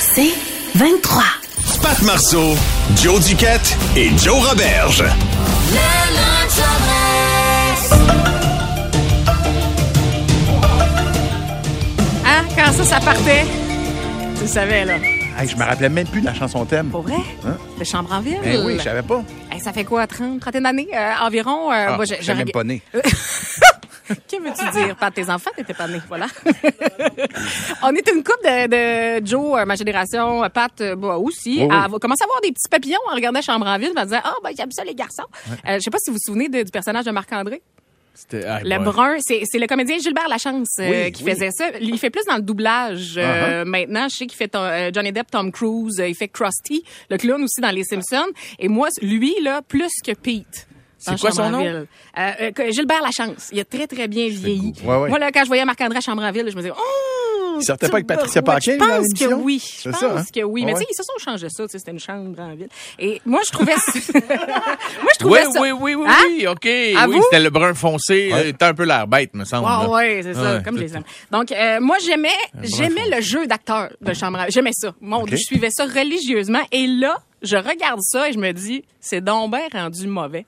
C'est 23. Pat Marceau, Joe Duquette et Joe Roberge. Hein? Quand ça, ça partait, tu le savais, là. Hey, je me rappelais même plus de la chanson thème. Pour vrai? Hein? De chambre en ville? Ben oui, je savais pas. Hey, ça fait quoi, 30, 30 d'années euh, environ? Euh, Ah, moi, j'ai- j'étais même pas né. Que veux-tu dire? Pas tes enfants, t'étais pas né, voilà. On est une couple de, de Joe, euh, ma génération, euh, Pat, bah, aussi, Oui, oui. à commencer à avoir des petits papillons en regardant Chambre en ville, en disant, ah, ben, j'aime ça, les garçons. Euh, je sais pas si vous vous souvenez de- du personnage de Marc-André. C'était ah, Le brun, c'est le comédien Gilbert Lachance euh, Oui, qui oui. faisait ça. Il fait plus dans le doublage euh, Uh-huh. maintenant. Je sais qu'il fait ton- euh, Johnny Depp, Tom Cruise, il fait Krusty, le clown aussi dans Les Simpsons. Et moi, lui, là, plus que Pete. C'est quoi son nom? Euh, euh, Gilbert Lachance. Il a très, très bien vieilli. Ouais, ouais. Moi, là, quand je voyais Marc-André à Chambre en Ville, je me disais, oh! Il sortait pas avec Patricia ouais, Paquin, Je dans pense que oui. Je C'est pense ça, hein? que oui. Mais Ouais. tu sais, ils se sont changés ça. tu sais, C'était une chambre en ville. Et moi, je trouvais ça... moi, je trouvais Oui, ça... oui, oui, oui, Hein? oui, OK. À oui, vous? c'était le brun foncé. Ouais. euh, T'as un peu l'air bête, me semble. Ah ouais, c'est ça, Ouais, comme tout- les hommes. Donc euh, moi j'aimais j'aimais le jeu d'acteur de chambre. à- J'aimais ça. Mon. Dieu, je suivais ça religieusement et là, je regarde ça et je me dis c'est donc bien rendu mauvais.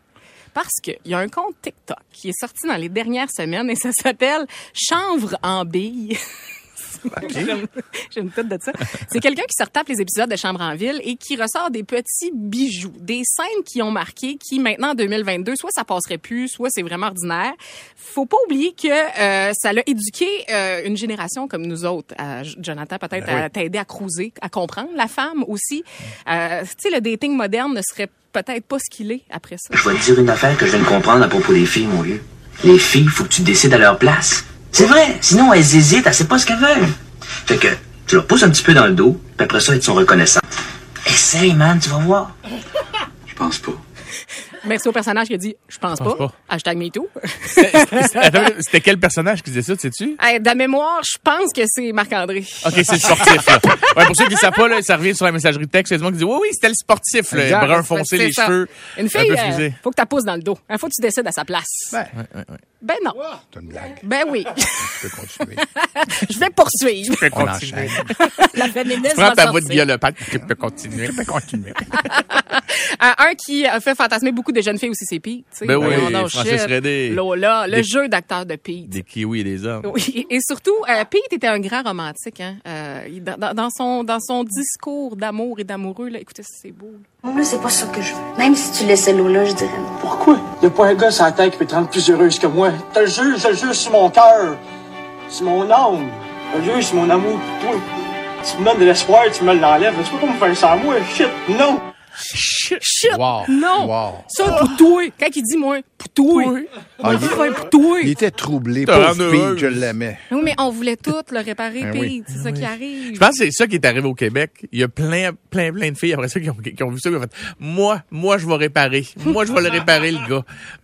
Parce qu'il y a un compte TikTok qui est sorti dans les dernières semaines et ça s'appelle Chanvre en bille. J'aime- J'aime tout de ça. C'est quelqu'un qui se retape les épisodes de Chambre en ville et qui ressort des petits bijoux, des scènes qui ont marqué, qui maintenant en 2022, soit ça passerait plus, soit c'est vraiment ordinaire. Faut pas oublier que euh, ça l'a éduqué euh, une génération comme nous autres. Euh, Jonathan, peut-être Ben oui. à t'aider à cruiser, à comprendre la femme aussi. Euh, tu sais, le dating moderne ne serait peut-être pas ce qu'il est après ça. Je vais te dire une affaire que je viens de comprendre à propos des filles, mon vieux. Les filles, faut que tu décides à leur place. C'est vrai, sinon elles hésitent, elles savent pas ce qu'elles veulent. Fait que tu leur pousses un petit peu dans le dos, puis après ça, elles te sont reconnaissantes. Essaye, man, tu vas voir. Je pense pas. Merci au personnage qui a dit « Je pense pas. pas. Hashtag MeToo. C'était quel personnage qui disait ça, sais-tu? Hey, de mémoire, je pense que c'est Marc-André. OK, c'est le sportif, là. Ouais, pour ceux qui ne savent pas, là, ça revient sur la messagerie texte. Il y a des gens qui disent, oui, oui, c'était le sportif, le Exact. brun foncé, les ça. cheveux. Une un fille, peu euh, faut que tu pousses dans le dos. Il faut que tu décides à sa place. Ben, Ben non. c'est une blague? Ben oui. Je peux continuer. je vais poursuivre. Je peux On continuer. La féministe Prends ta voix de tu peux continuer. Je peux continuer. Euh, un qui a fait fantasmer beaucoup de jeunes filles aussi, c'est Pete. tu sais. Ben oui, Francis. Redé. Lola, le Des- jeu d'acteur de Pete. Des kiwis et des hommes. Oui, et surtout, euh, Pete était un grand romantique. Hein? Euh, dans, son, dans son discours d'amour et d'amoureux, là, écoutez, c'est beau. là. Moi, c'est pas ça que je veux. Même si tu laissais Lola, je dirais non. Pourquoi? Y a pas un gars sur la tête qui peut te rendre plus heureuse que moi. Je te le jure, je le jure sur mon cœur. Sur mon âme. Je le jure sur mon amour pour toi. Tu me donnes de l'espoir, tu me l'enlèves. Tu peux pas me faire ça à moi. Shit, non. Shit! Wow. Non! Wow. Ça, pour toi! Quand il dit, moi, pour toi! Ah, On il- faire pour toi! Il était troublé. Te Pauvre heureuse. Pete, je l'aimais. Oui, mais on voulait tout le réparer, Ben Pete. oui. C'est ça qui arrive. Je pense que c'est ça qui est arrivé au Québec. Il y a plein, plein, plein de filles après ça qui ont, qui ont vu ça, qui ont fait, moi, moi, je vais réparer. Moi, je vais le réparer, le gars.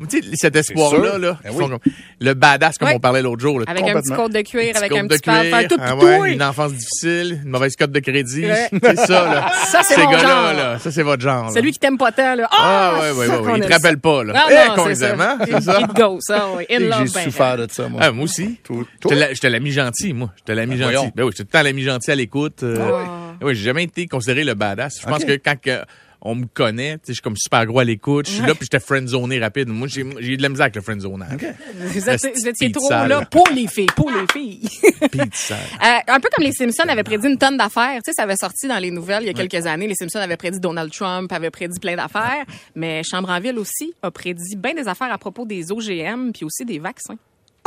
Tu sais, cet espoir-là, sûr. là, Ben ils oui. font comme- le badass, comme Ouais. on parlait l'autre jour, là. Avec un petit Complètement. côte de cuir, avec un de petit pad, cuir, faire tout ah pour ouais, toi. une enfance difficile, une mauvaise cote de crédit. Ouais. C'est ça, là. Ça, c'est Ces mon gars-là, genre. là. Ça, c'est votre genre. là. Celui qui t'aime pas tant, là. Ah, ouais, ouais, ça ouais, qu'on ouais. Il te rappelle pas, là. Non, Eh, non, c'est ça. hein? It goes, ça, oui. In love, J'ai ben, souffert de ça, moi. Ah, moi aussi. Je te toi? la- je te l'ai mis gentil, moi. Je te l'ai mis Ben, gentil. voyons. Ben oui, je suis tout le temps l'ami gentil à l'écoute. euh, Ah. Oui, j'ai jamais été considéré le badass. Je pense que quand que on me connaît, tu sais, je suis comme super gros à l'écoute. Je suis là puis j'étais friendzoné rapide. Moi, j'ai j'ai eu de la misère avec le friendzonage. Vous, êtes- vous étiez trop sale. là pour les filles, pour les filles. Euh, un peu comme les Simpsons avaient prédit une tonne d'affaires. Tu sais, ça avait sorti dans les nouvelles il y a quelques années. Les Simpsons avaient prédit Donald Trump, avaient prédit plein d'affaires. Mais Chambre en ville aussi a prédit bien des affaires à propos des OGM puis aussi des vaccins.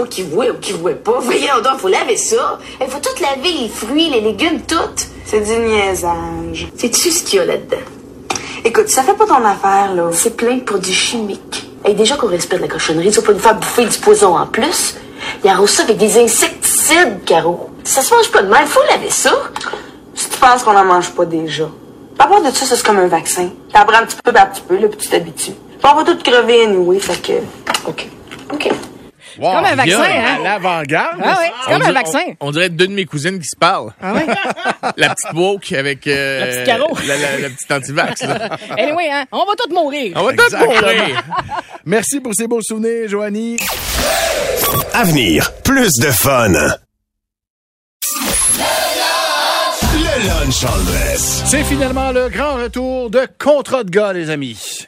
Ou qui voit ou qui voit pas. Voyons donc, faut laver ça. Il faut tout laver, les fruits, les légumes, tout. C'est du niaisage. Sais-tu ce qu'il y a là-dedans? Écoute, ça fait pas ton affaire, là. C'est plein de produits chimiques. Et déjà qu'on respire de la cochonnerie, tu vas pas nous faire bouffer du poison en plus. Il arrose ça avec des insecticides, Caro. Ça se mange pas de même, faut laver ça. Si tu penses qu'on en mange pas déjà. À part de ça, ça, c'est comme un vaccin. Ça prend un petit peu par petit peu, là, puis tu t'habitues. On va tout crever anyway, fait que... OK. OK. Wow, comme un vaccin, hein? À l'avant-garde. Ah oui, c'est On comme un dirait- vaccin. On, on dirait deux de mes cousines qui se parlent. Ah ouais? La petite woke avec euh, La petite Caro. la, la- la petite anti-vax. Anyway, hein, on va tous mourir. On va tous mourir. Merci pour ces beaux souvenirs, Joanie. Avenir, plus de fun. Le lunch en dress. C'est finalement le grand retour de Contrat de gars, les amis.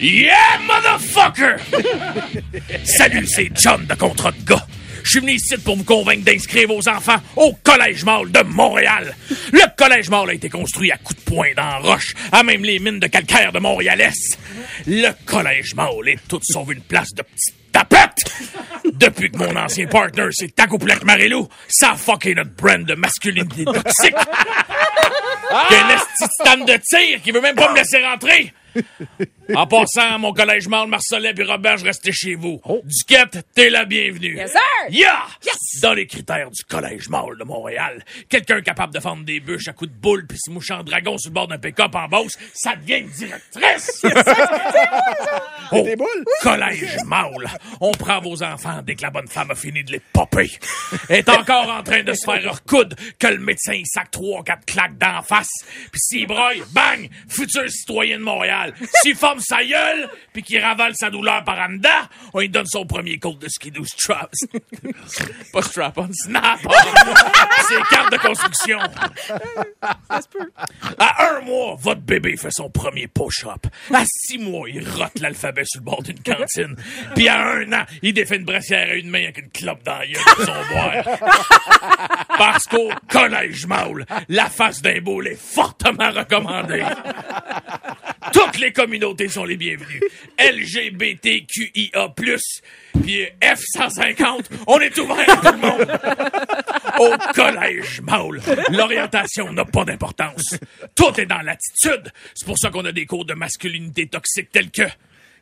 Yeah, motherfucker! Salut, c'est John de Contrat de gars. Je suis venu ici pour vous convaincre d'inscrire vos enfants au Collège Mall de Montréal. Le Collège Mall a été construit à coups de poing dans la roche, à même les mines de calcaire de Montréal-Est. Le Collège Mall est tout sauf une place de petites tapettes. Depuis que mon ancien partner s'est accouplé avec Marilou, ça a fucké notre brand de masculinité toxique. Qu'il y a un stand de tir qui veut même pas me laisser rentrer. En passant, mon collège Marle, Marcelet et Robert, je restais chez vous. Duquette, t'es la bienvenue. Yes, sir! Yeah! Dans les critères du collège Marle de Montréal, quelqu'un capable de fendre des bûches à coups de boule puis se moucher en dragon sur le bord d'un pick-up en Beauce, ça devient une directrice! Au collège Maul, on prend vos enfants dès que la bonne femme a fini de les popper. Elle est encore en train de se faire recoudre que le médecin il sac trois quatre claques d'en face. Puis s'il broille, bang, futur citoyen de Montréal. S'il forme sa gueule, puis qu'il ravale sa douleur par en dedans, on lui donne son premier code de skidoo strap. Pas strap-on, snap-on. C'est carte de construction. À un mois, votre bébé fait son premier push-up. À six mois, il rote l'alphabet sur le bord d'une cantine. Puis à un an, il défait une brassière à une main avec une clope dans la gueule pour son boire. Parce qu'au collège Maul, la face d'un boule est fortement recommandée. Toutes les communautés sont les bienvenues. LGBTQIA+, puis F-150, on est ouvert à tout le monde. Au collège Maul, l'orientation n'a pas d'importance. Tout est dans l'attitude. C'est pour ça qu'on a des cours de masculinité toxique tels que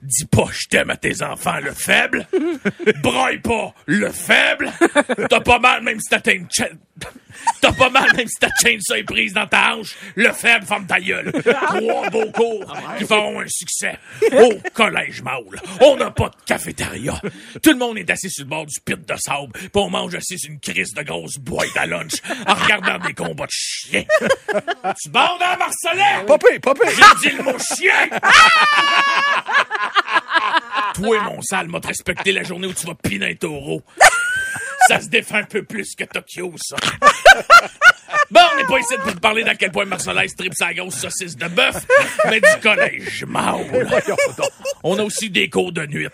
Dis pas je t'aime à tes enfants, le faible. Broille pas, le faible. T'as pas mal même si t'as une chaîne. T'as pas mal même si ta chaîne ça est prise dans ta hanche. Le faible, ferme ta gueule. Trois beaux cours qui feront un succès. Au collège Maul, on n'a pas de cafétéria. Tout le monde est assis sur le bord du pit de sable. Puis on mange assis sur une crise de grosse boîte à lunch en regardant des combats de chiens. Tu bandes à Marcelin? Popé, popé. J'ai dit le mot chien! Toi, mon sale, m'a respecté la journée où tu vas piner un taureau. Ça se défend un peu plus que Tokyo, ça. Bon, on n'est pas ici pour te parler d'à quel point Marcelin tripe sa grosse saucisse de bœuf, mais du collège Maul. On a aussi des cours de nuit.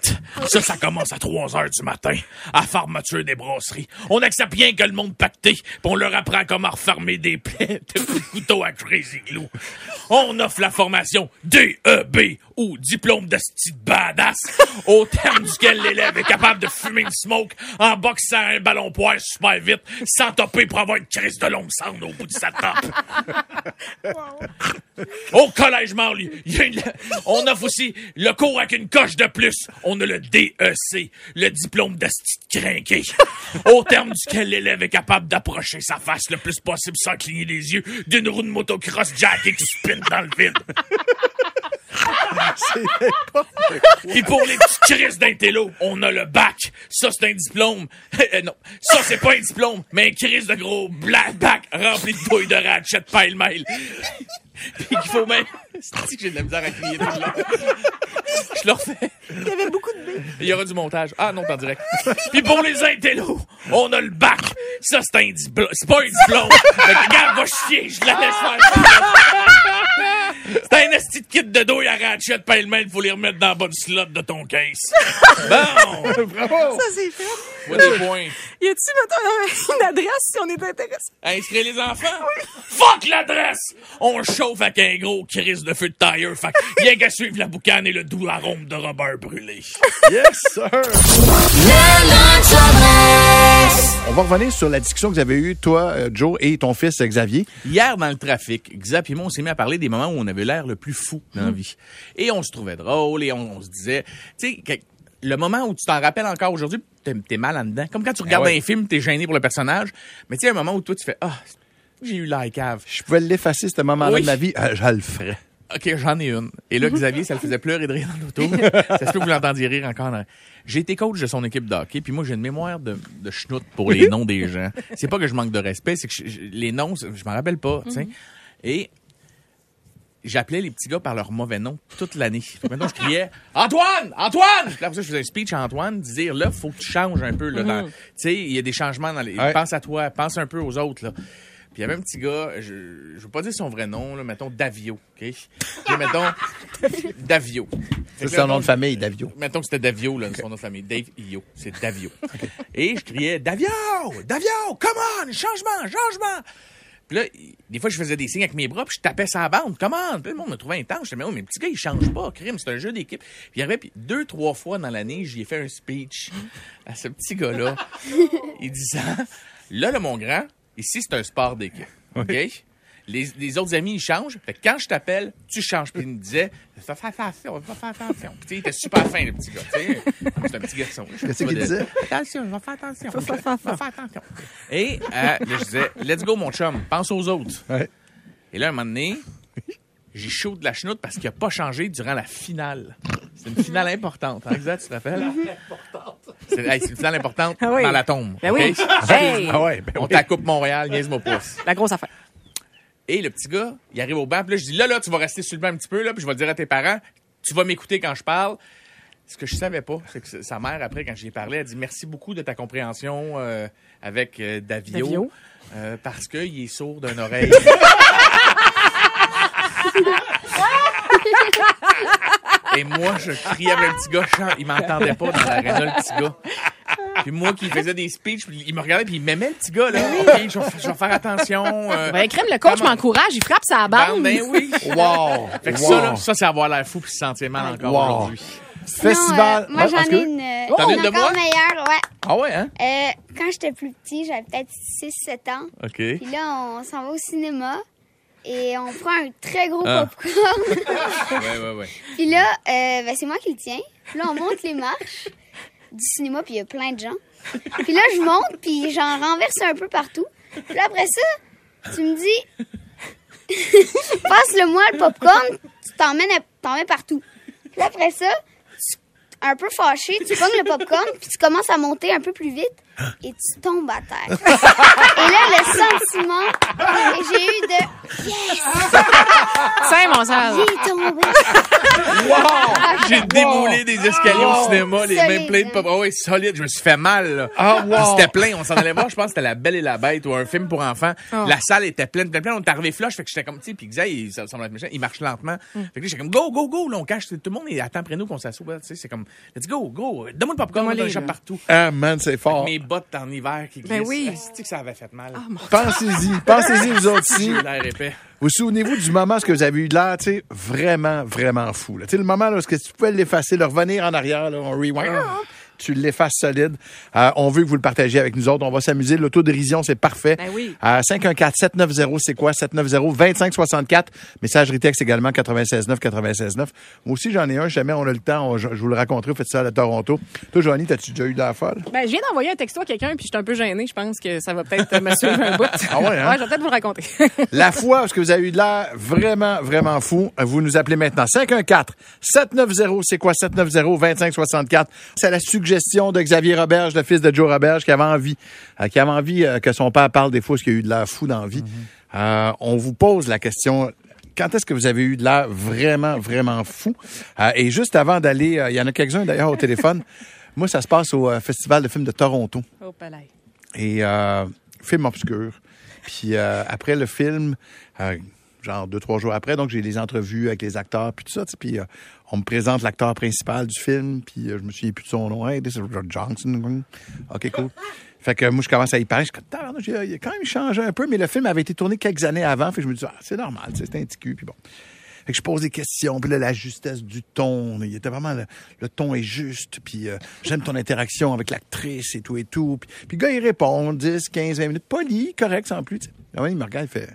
Ça, ça commence à 3 heures du matin, à fermeture des brasseries. On accepte rien que le monde pacté, puis on leur apprend comment refermer des plaies de couteau à Crazy Glue. On offre la formation DEB, ou diplôme de style badass, au terme duquel l'élève est capable de fumer une smoke en boxant un ballon poire super vite, sans topper pour avoir une crise de longue cendre au bout de sa top. Au collège Marle, il y a une- on offre aussi le cours avec une coche de plus. On a le DEC, le diplôme d'asti crinqué. Au terme duquel l'élève est capable d'approcher sa face le plus possible sans cligner les yeux d'une roue de motocross jackée qui spin dans le vide. Puis pour les petites crises d'intello, on a le bac. Ça, c'est un diplôme. Euh, non, ça, c'est pas un diplôme, mais un crise de gros black bac rempli de douilles de ratchet pile-mail. Puis qu'il faut même... C'est que j'ai de la misère à crier tout le long? Je le refais. Il y avait beaucoup de. Il y aura du montage. Ah non, t'es en direct. Puis pour les intellos, on a le bac. Ça, c'est un diplôme. C'est pas un diplôme. Fait que, Regarde, va chier, je la laisse faire. C'est un esti de kit de dos à ratchet pêle-mêle, faut les remettre dans la bonne slot de ton case. Bon! Bravo! Ça, c'est fait. Vois des points. Y a-tu, mettons, une adresse si on est intéressé? Inscrire les enfants? Fuck l'adresse! On chauffe avec un gros crise de feu de tailleur. Fait que, rien qu'à suivre la boucane et le doux arôme de Robert brûlé. Yes, sir! On va revenir sur la discussion que vous avez eue, toi, euh, Joe, et ton fils Xavier. Hier, dans le trafic, Xap et moi, on s'est mis à parler des moments où on avait l'air le plus fou dans la vie. Et on se trouvait drôle et on, on se disait, tu sais, le moment où tu t'en rappelles encore aujourd'hui, t'es es mal en dedans. Comme quand tu regardes Ah ouais. un film, t'es gêné pour le personnage. Mais tu sais, un moment où toi, tu fais, ah, j'ai eu la cave. Je pouvais l'effacer, ce moment-là Oui. de ma vie, euh, je le ferais. OK, j'en ai une. Et là, Xavier, ça le faisait pleurer de rire dans l'auto. ça se peut que vous l'entendiez rire encore. dans- J'ai été coach de son équipe de hockey, puis moi, j'ai une mémoire de, de schnout pour les noms des gens. C'est pas que je manque de respect, c'est que je- je- les noms, je m'en rappelle pas, tu sais. Et j'appelais les petits gars par leur mauvais nom toute l'année. Maintenant, je criais Antoine! Antoine! Puis Là, ça, je faisais un speech à Antoine, dire là, faut que tu changes un peu. Là, dans- Tu sais, il y a des changements dans les. Ouais. Pense à toi, pense un peu aux autres. Là. Puis il y avait un petit gars, je, je veux pas dire son vrai nom, là, mettons Davio, OK? Puis mettons Davio. C'est un nom de famille, Davio. Mettons que c'était Davio, là, son nom de famille. Dave Io. C'est Davio. Et je criais Davio! Davio! Come on! Changement! Changement! Puis là, des fois, je faisais des signes avec mes bras, puis je tapais sa bande. Come on! Puis le monde me trouvait intense. Je disais, mais, oh, mais le petit gars, il change pas. Crime, c'est un jeu d'équipe. Puis il y avait, puis deux, trois fois dans l'année, j'y ai fait un speech à ce petit gars-là. il disant, là, là, mon grand, ici, c'est un sport d'équipe. OK? Les, les autres amis, ils changent. Fait que quand je t'appelle, tu changes. Puis il me disait, fais faire attention, fais faire attention. Puis tu sais, il était super fin, le petit gars. tu sais. C'est un petit garçon. Qu'est-ce qu'il disait? Attention, je vais faire attention. Faire attention. Et euh, là, je disais, let's go, mon chum, pense aux autres. Ouais. Et là, un moment donné, j'ai chaud de la chenoute parce qu'il n'a pas changé durant la finale. C'est une finale importante. Hein, exact, tu te rappelles? C'est hey, c'est une finale importante Ah oui. dans la tombe. Ben oui. OK? Hey! Ah ouais, ben On oui. t'a Coupe Montréal, niaise-moi pas. La grosse affaire. Et le petit gars, il arrive au banc, puis là, je dis, là, là, tu vas rester sur le banc un petit peu, là, puis je vais le dire à tes parents, tu vas m'écouter quand je parle. Ce que je savais pas, c'est que sa mère, après, quand j'y ai parlé, elle dit merci beaucoup de ta compréhension euh, avec euh, Davio, Davio. euh, parce qu'il est sourd d'une oreille. Et moi, je criais avec le petit gars, il m'entendait pas dans l'aréna, le petit gars. Puis moi qui faisais des speeches, puis il me regardait, puis il m'aimait, le petit gars, là. OK, je vais, je vais faire attention. euh, Ben, crème, le coach m'encourage, il frappe sa Ben, bande. ben oui. Wow! Fait que Wow. ça, là, ça, c'est avoir l'air fou puis se sentir mal encore Wow. aujourd'hui. Festival. moi, Ouais, j'en ai une, euh, T'en as une de encore moi? meilleure, ouais. Ah ouais, hein? Euh, quand j'étais plus petit, j'avais peut-être 6-7 ans. OK. Puis là, on s'en va au cinéma et on prend un très gros Ah. popcorn. Ouais, ouais, ouais. puis là, euh, ben, c'est moi qui le tiens. Puis là, on monte les marches du cinéma, puis il y a plein de gens. Puis là, je monte, puis j'en renverse un peu partout. Puis là, après ça, tu me dis, passe-le-moi le popcorn, tu t'en mets, partout. Puis là, après ça, un peu fâché, tu pognes le popcorn, puis tu commences à monter un peu plus vite, et tu tombes à terre. Et là, le sentiment que j'ai eu de yes, C'est mon sale. j'ai tombé. J'ai déboulé des escaliers au cinéma, les Solide, mains pleines de hein. pop. Ah ouais, solide. Je me suis fait mal, là. Ah, wow. C'était plein. On s'en allait voir, je pense que c'était La Belle et la Bête ou un film pour enfants. Oh. La salle était pleine, pleine, pleine. On est arrivé flush. Fait que j'étais comme, tu sais, puis il, ça semble être méchant, il marche lentement. Mm. Fait que là, j'étais comme, go, go, go. Là, on cache. Tout le monde est attend après nous qu'on s'assoit. Tu sais, c'est comme, let's go, go. Donne-moi le popcorn, donne là. partout. Ah, man, c'est fort. Mes bottes en hiver qui glissent. Ben oui. Asti que ça avait fait mal? Pensez-y. Pensez-y, vous autres épais. Vous souvenez-vous du moment où vous avez eu de l'air, tu sais, vraiment, vraiment fou. là. Tu sais, le moment où tu pouvais l'effacer, le revenir en arrière, là, on rewind, tu l'effaces solide. Euh, on veut que vous le partagiez avec nous autres. On va s'amuser. L'autodérision, c'est parfait. Ben oui. À 514-790, c'est quoi? 790-2564. Messagerie texte également, 96.9, 96.9. Moi aussi, j'en ai un. Jamais on a le temps. on- je, je vous le raconterai. Vous faites ça à Toronto. Toi, Joanie, t'as-tu déjà eu de la folle? Ben, je viens d'envoyer un texto à quelqu'un, puis je suis un peu gênée. Je pense que ça va peut-être me suivre un bout. Ah ouais, hein? je vais peut-être vous le raconter. La fois où vous avez eu de l'air vraiment, vraiment fou, vous nous appelez maintenant. 514-790, c'est quoi? 790-2564? C'est la suggestion de Xavier Roberge, le fils de Joe Roberge, qui avait envie, euh, qui avait envie euh, que son père parle des fois ce qu'il a eu de l'air fou dans la vie. Euh, on vous pose la question. Quand est-ce que vous avez eu de l'air vraiment, vraiment fou? Euh, et juste avant d'aller, euh, il y en a quelques-uns d'ailleurs au téléphone. Moi, ça se passe au euh, Festival de films de Toronto oh, palais. et film obscur. Puis après le film, genre deux, trois jours après, donc j'ai les entrevues avec les acteurs, puis tout ça. Puis euh, on me présente l'acteur principal du film, puis euh, je me souviens plus de son nom. Hey, this is Robert Johnson. OK, cool. Fait que moi, je commence à y parler. Je suis il a- quand même changé un peu, mais le film avait été tourné quelques années avant. Fait que je me dis, ah, c'est normal, c'est un petit puis bon. Fait que je pose des questions, puis là, la justesse du ton, il était vraiment, le, ton est juste, puis euh, j'aime ton interaction avec l'actrice et tout et tout. Puis, puis le gars, il répond 10, 15, 20 minutes, poli, correct, sans plus. ouais, il me regarde, il fait,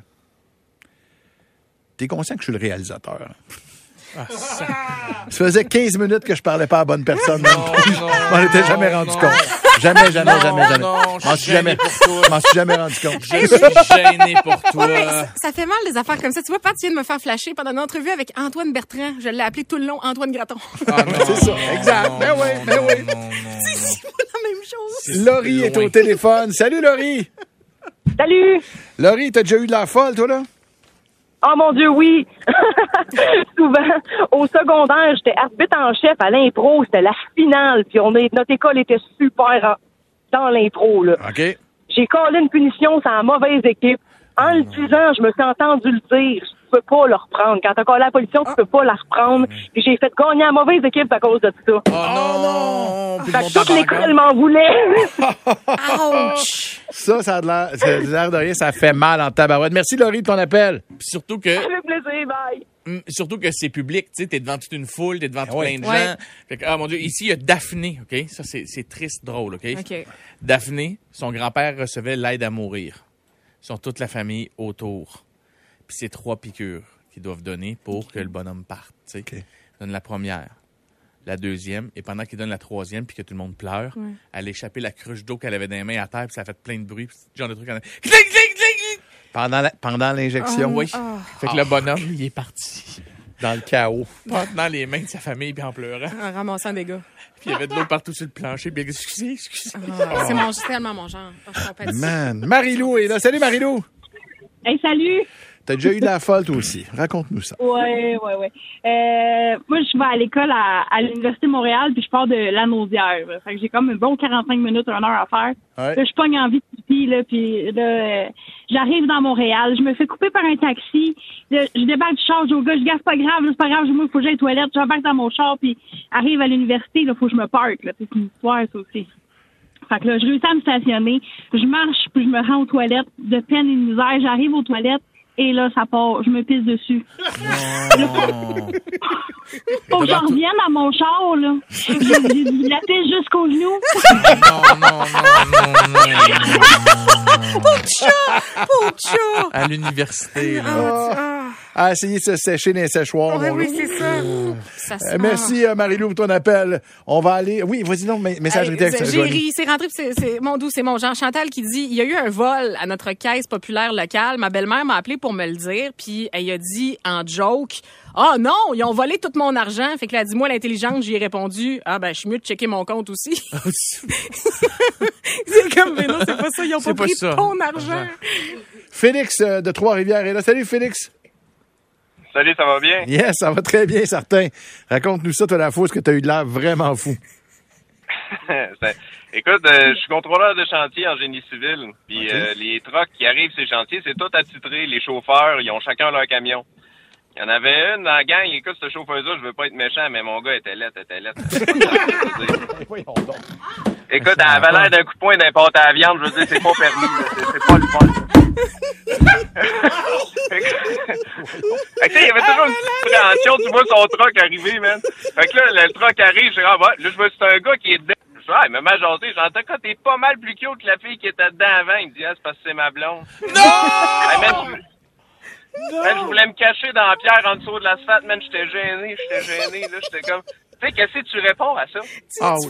t'es conscient que je suis le réalisateur? Ça faisait 15 minutes que je parlais pas à la bonne personne. Je m'en étais jamais rendu compte. Jamais, jamais, Non, jamais, jamais. je M'en suis jamais, gêné pour toi. m'en suis jamais rendu compte. Je suis gêné pour toi. Ouais, ça, ça fait mal des affaires comme ça. Tu vois, Pat, tu viens de me faire flasher pendant une entrevue avec Antoine Bertrand. Je l'ai appelé tout le long Antoine Graton. C'est ça, exact. Ben oui, ben oui. C'est la même chose. Laurie est au téléphone. Salut, Laurie. Salut! Laurie, t'as déjà eu de la folle, toi, là? Oh mon Dieu, oui! Souvent, au secondaire, j'étais arbitre en chef à l'impro. C'était la finale. Puis on est, notre école était super en- dans l'impro. là. OK. J'ai collé une punition sur la mauvaise équipe. En le disant, je me suis entendu le dire. Tu peux pas le reprendre. Quand t'as collé la punition, tu peux pas la reprendre. Puis j'ai fait gagner la mauvaise équipe à cause de ça. Oh non! Puis le Fait que toute l'école m'en voulait. Ouch! Ça, ça a de l'air de rien, ça fait mal en tabarouette. Merci, Laurie, de ton appel. Puis surtout que Avec plaisir, bye. Hum, Surtout que c'est public, tu sais, t'es devant toute une foule, t'es devant tout Ouais. plein de Ouais. gens. Fait que, ah mon Dieu, ici, il y a Daphné, OK? Ça, c'est triste, drôle, OK? OK. Daphné, son grand-père recevait l'aide à mourir. Ils sont toute la famille autour. Puis c'est trois piqûres qu'ils doivent donner pour que le bonhomme parte, tu sais. OK. Ils donnent la première, la deuxième, et pendant qu'ils donnent la troisième, puis que tout le monde pleure, Ouais. elle a échappé la cruche d'eau qu'elle avait dans les mains à terre, puis ça a fait plein de bruit, puis ce genre de trucs. en- Cling, cling, cling, cling! Pendant la- pendant l'injection, Oui. Ah. Fait que le bonhomme, il est parti. dans le chaos. en tenant les mains de sa famille puis en pleurant. En ramassant des gars. Puis il y avait de l'eau partout sur le plancher. Puis excusez, excusez. Ah, C'est mon, c'est tellement mon genre. Ah, je compatis. Man. Marilou est là. Salut, Marilou. Hey, salut! T'as déjà eu de la folle, toi aussi. Raconte-nous ça. Ouais, ouais, ouais. Euh, moi, je vais à l'école à, à l'Université de Montréal, puis je pars de la Nausière. Fait que j'ai comme un bon 45 minutes, une heure à faire. Ouais. Là, je pogne envie de pipi, là, puis là, euh, j'arrive dans Montréal, je me fais couper par un taxi. Là, je débarque du char, je dis au gars, je gaffe pas grave, c'est pas grave, moi, il faut que j'aille aux toilettes. J'embarque dans mon char, puis arrive à l'université, là, faut que je me parque. C'est une histoire, ça aussi. Fait que là, je réussis à me stationner. Je marche, puis je me rends aux toilettes. De peine et de misère, j'arrive aux toilettes. Et là, ça part. Je me pisse dessus. Faut que j'en revienne à mon char, là. J'ai de la pisse jusqu'au genou. Non, non, non, non, non. Pauvre chat! Pauvre chat! À l'université, là. Ah, À essayer de se sécher dans les séchoirs. Ouais, oui, c'est ça. Ça se- Euh, merci, euh, Marilou, pour ton appel. On va aller. Oui, vas-y, non, mais- messagerie Hey, texte. J'ai ri, c'est rentré, c'est mon doux, c'est mon Jean Chantal qui dit il y a eu un vol à notre caisse populaire locale. Ma belle-mère m'a appelé pour me le dire, puis elle a dit en joke Ah non, ils ont volé tout mon argent. Fait que là, dis-moi l'intelligente, j'y ai répondu Ah ben, je suis mieux de checker mon compte aussi. c'est comme, mais non, c'est pas ça, ils ont pas, pris ça. ton argent. Félix euh, de Trois-Rivières est là. Salut, Félix. Salut, ça va bien? Yes, ça va très bien, certain. Raconte-nous ça, toi, la fausse que t'as eu de l'air vraiment fou. Écoute, euh, je suis contrôleur de chantier en génie civil. Puis euh, les trucks qui arrivent ces chantiers, c'est tout attitré. Les chauffeurs, ils ont chacun leur camion. Il y en avait une dans la gang, écoute, ce chauffeur-là, je veux pas être méchant, mais mon gars était lettre, était lettre. Écoute, elle avait l'air d'un coup de poing d'un pâte à la viande, je veux dire, c'est pas permis, c'est pas le fun. fait que, il y avait toujours une petite appréhension, tu vois son truck arriver, man. Fait que là, le, le truck arrive, je dis, ah, ouais, là, je vois, c'est un gars qui est dedans. Ah, il m'a mal jasé, j'entends quand t'es pas mal plus cute que la fille qui était dedans avant. Il me dit, ah, c'est parce que c'est ma blonde. Non! man, je, voulais me cacher dans la pierre en dessous de l'asphalte, man, j'étais gêné, j'étais gêné, là, j'étais comme, sais, qu'est-ce que tu réponds à ça? Ah, oui.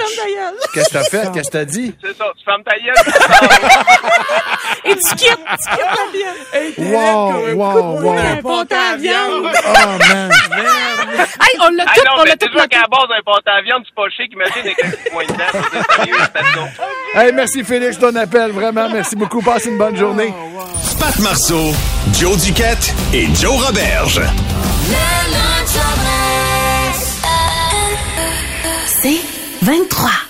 Qu'est-ce que t'as fait? Qu'est-ce que t'as dit? C'est ça, tu fermes ta gueule. Et tu quittes, tu quittes la viande. Wow, wow, wow. Un à viande. Oh, man. Hey, on l'a tout, non, on l'a tout déjà noté. qu'à la base d'un pâte à viande, c'est pas chic, imagine avec un petit point sérieux, station. Hey, merci, Félix, ton appel. Vraiment, merci beaucoup. Passe une bonne journée. Pat Marceau, Joe Duquette et Joe Roberge. C'est 23.